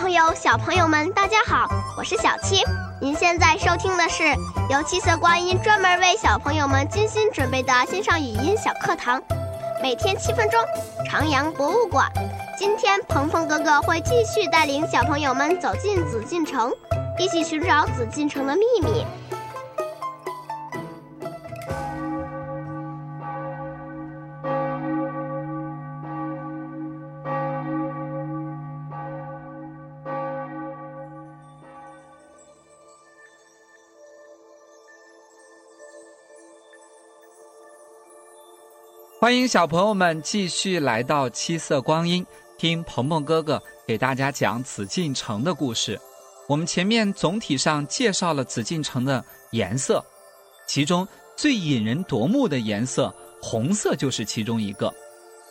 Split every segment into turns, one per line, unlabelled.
朋友、小朋友们，大家好，我是小七。您现在收听的是由七色观音专门为小朋友们精心准备的线上语音小课堂，每天七分钟，长阳博物馆。今天，鹏鹏哥哥会继续带领小朋友们走进紫禁城，一起寻找紫禁城的秘密。
欢迎小朋友们继续来到七色光阴，听鹏鹏哥哥给大家讲紫禁城的故事。我们前面总体上介绍了紫禁城的颜色，其中最引人夺目的颜色红色就是其中一个。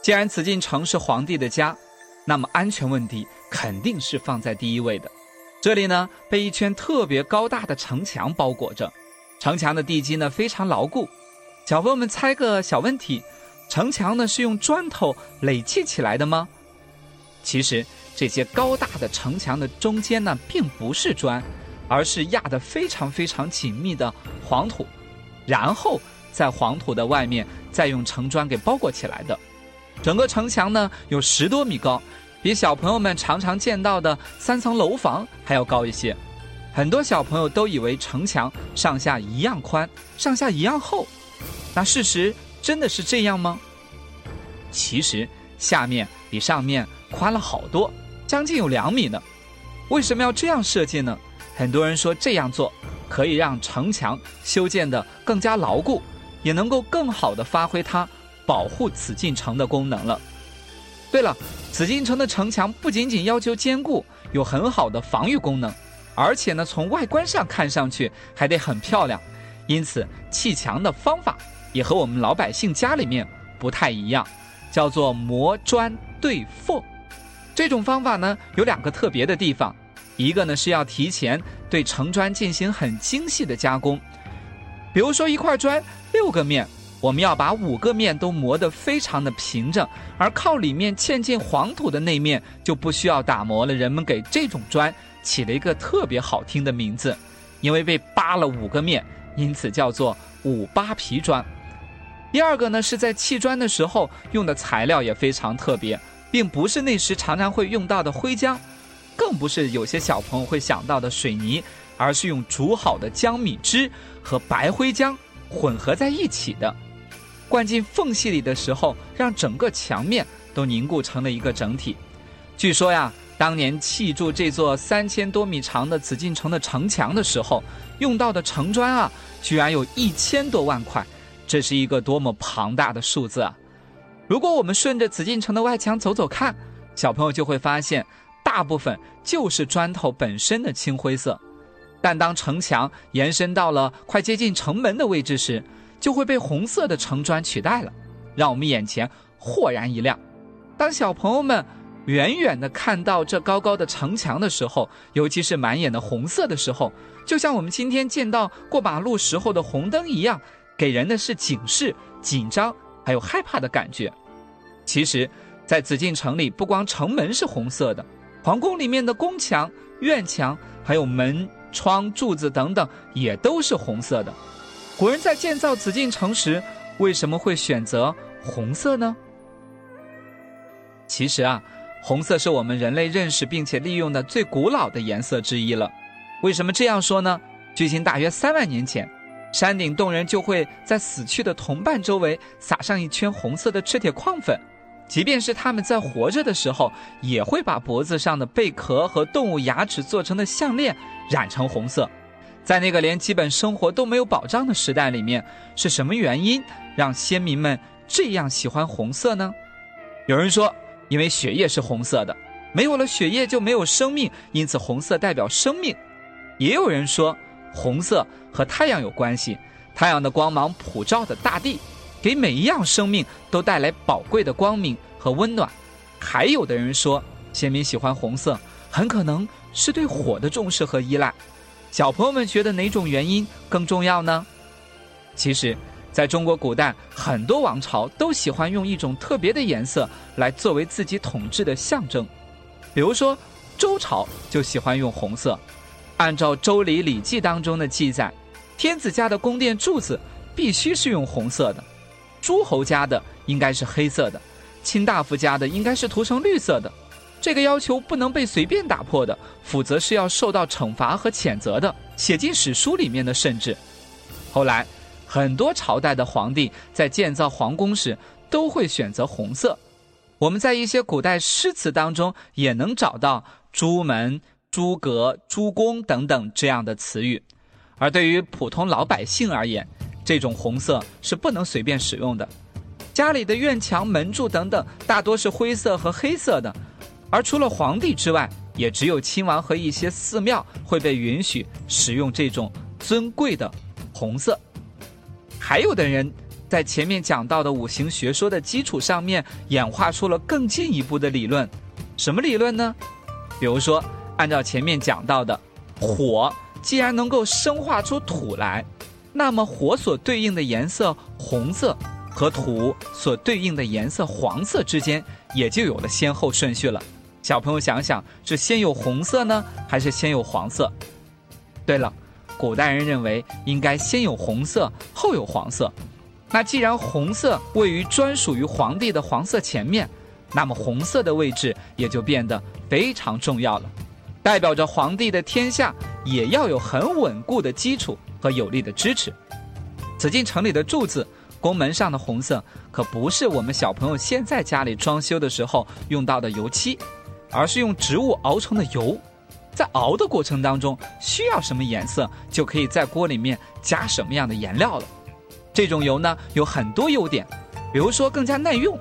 既然紫禁城是皇帝的家，那么安全问题肯定是放在第一位的。这里呢被一圈特别高大的城墙包裹着，城墙的地基呢非常牢固。小朋友们猜个小问题。城墙呢是用砖头垒砌起来的吗？其实这些高大的城墙的中间呢，并不是砖，而是压得非常非常紧密的黄土，然后在黄土的外面再用城砖给包裹起来的。整个城墙呢有十多米高，比小朋友们常常见到的三层楼房还要高一些。很多小朋友都以为城墙上下一样宽，上下一样厚，那事实。真的是这样吗？其实下面比上面宽了好多，将近有两米呢。为什么要这样设计呢？很多人说这样做可以让城墙修建的更加牢固，也能够更好的发挥它保护紫禁城的功能了。对了，紫禁城的城墙不仅仅要求坚固，有很好的防御功能，而且呢，从外观上看上去还得很漂亮。因此，砌墙的方法。也和我们老百姓家里面不太一样，叫做磨砖对缝。这种方法呢有两个特别的地方，一个呢是要提前对城砖进行很精细的加工。比如说一块砖六个面，我们要把五个面都磨得非常的平整，而靠里面嵌进黄土的那面就不需要打磨了。人们给这种砖起了一个特别好听的名字，因为被扒了五个面，因此叫做五扒皮砖。第二个呢，是在砌砖的时候用的材料也非常特别，并不是那时常常会用到的灰浆，更不是有些小朋友会想到的水泥，而是用煮好的江米汁和白灰浆混合在一起的，灌进缝隙里的时候，让整个墙面都凝固成了一个整体。据说呀，当年砌筑这座三千多米长的紫禁城的城墙的时候，用到的城砖啊，居然有一千多万块。这是一个多么庞大的数字啊！如果我们顺着紫禁城的外墙走走看，小朋友就会发现，大部分就是砖头本身的青灰色。但当城墙延伸到了快接近城门的位置时，就会被红色的城砖取代了，让我们眼前豁然一亮。当小朋友们远远的看到这高高的城墙的时候，尤其是满眼的红色的时候，就像我们今天见到过马路时候的红灯一样。给人的是警示、紧张，还有害怕的感觉。其实，在紫禁城里，不光城门是红色的，皇宫里面的宫墙、院墙，还有门窗、柱子等等，也都是红色的。古人在建造紫禁城时，为什么会选择红色呢？其实啊，红色是我们人类认识并且利用的最古老的颜色之一了。为什么这样说呢？距今大约三万年前。山顶洞人就会在死去的同伴周围撒上一圈红色的赤铁矿粉，即便是他们在活着的时候，也会把脖子上的贝壳和动物牙齿做成的项链染成红色。在那个连基本生活都没有保障的时代里面，是什么原因让先民们这样喜欢红色呢？有人说，因为血液是红色的，没有了血液就没有生命，因此红色代表生命。也有人说。红色和太阳有关系，太阳的光芒普照的大地，给每一样生命都带来宝贵的光明和温暖。还有的人说，先民喜欢红色，很可能是对火的重视和依赖。小朋友们觉得哪种原因更重要呢？其实，在中国古代，很多王朝都喜欢用一种特别的颜色来作为自己统治的象征，比如说周朝就喜欢用红色。按照《周礼·礼记》当中的记载，天子家的宫殿柱子必须是用红色的，诸侯家的应该是黑色的，卿大夫家的应该是涂成绿色的。这个要求不能被随便打破的，否则是要受到惩罚和谴责的，写进史书里面的甚至。后来，很多朝代的皇帝在建造皇宫时都会选择红色。我们在一些古代诗词当中也能找到“朱门”“朱阁”“朱公”等等这样的词语。而对于普通老百姓而言，这种红色是不能随便使用的。家里的院墙、门柱等等，大多是灰色和黑色的。而除了皇帝之外，也只有亲王和一些寺庙会被允许使用这种尊贵的红色。还有的人在前面讲到的五行学说的基础上面，演化出了更进一步的理论。什么理论呢？比如说，按照前面讲到的，火既然能够生化出土来，那么火所对应的颜色红色和土所对应的颜色黄色之间，也就有了先后顺序了。小朋友想想，是先有红色呢，还是先有黄色？对了，古代人认为应该先有红色，后有黄色。那既然红色位于专属于皇帝的黄色前面，那么红色的位置也就变得非常重要了，代表着皇帝的天下也要有很稳固的基础和有力的支持。紫禁城里的柱子、宫门上的红色，可不是我们小朋友现在家里装修的时候用到的油漆。而是用植物熬成的油，在熬的过程当中，需要什么颜色，就可以在锅里面加什么样的颜料了。这种油呢，有很多优点，比如说更加耐用。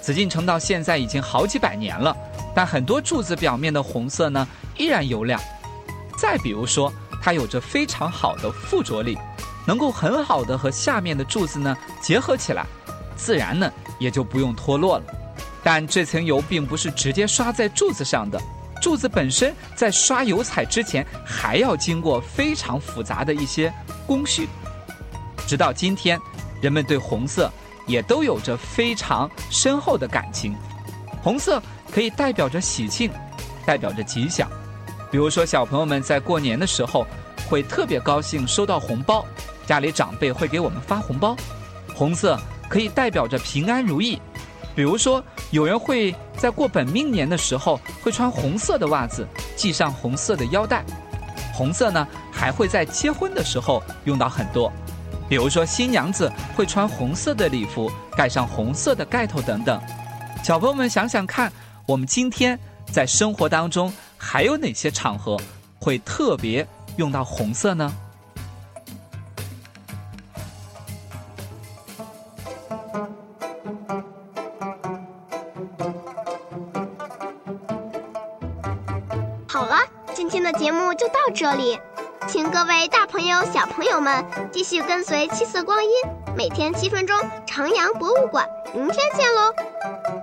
紫禁城到现在已经好几百年了，但很多柱子表面的红色呢依然油亮。再比如说，它有着非常好的附着力，能够很好的和下面的柱子呢结合起来，自然呢也就不用脱落了。但这层油并不是直接刷在柱子上的，柱子本身在刷油彩之前还要经过非常复杂的一些工序。直到今天，人们对红色也都有着非常深厚的感情。红色可以代表着喜庆，代表着吉祥。比如说，小朋友们在过年的时候会特别高兴收到红包，家里长辈会给我们发红包。红色可以代表着平安如意。比如说，有人会在过本命年的时候会穿红色的袜子，系上红色的腰带。红色呢，还会在结婚的时候用到很多。比如说，新娘子会穿红色的礼服，盖上红色的盖头等等。小朋友们想想看，我们今天在生活当中还有哪些场合会特别用到红色呢？
好了，今天的节目就到这里，请各位大朋友、小朋友们继续跟随七色光阴，每天七分钟，徜徉博物馆，明天见喽。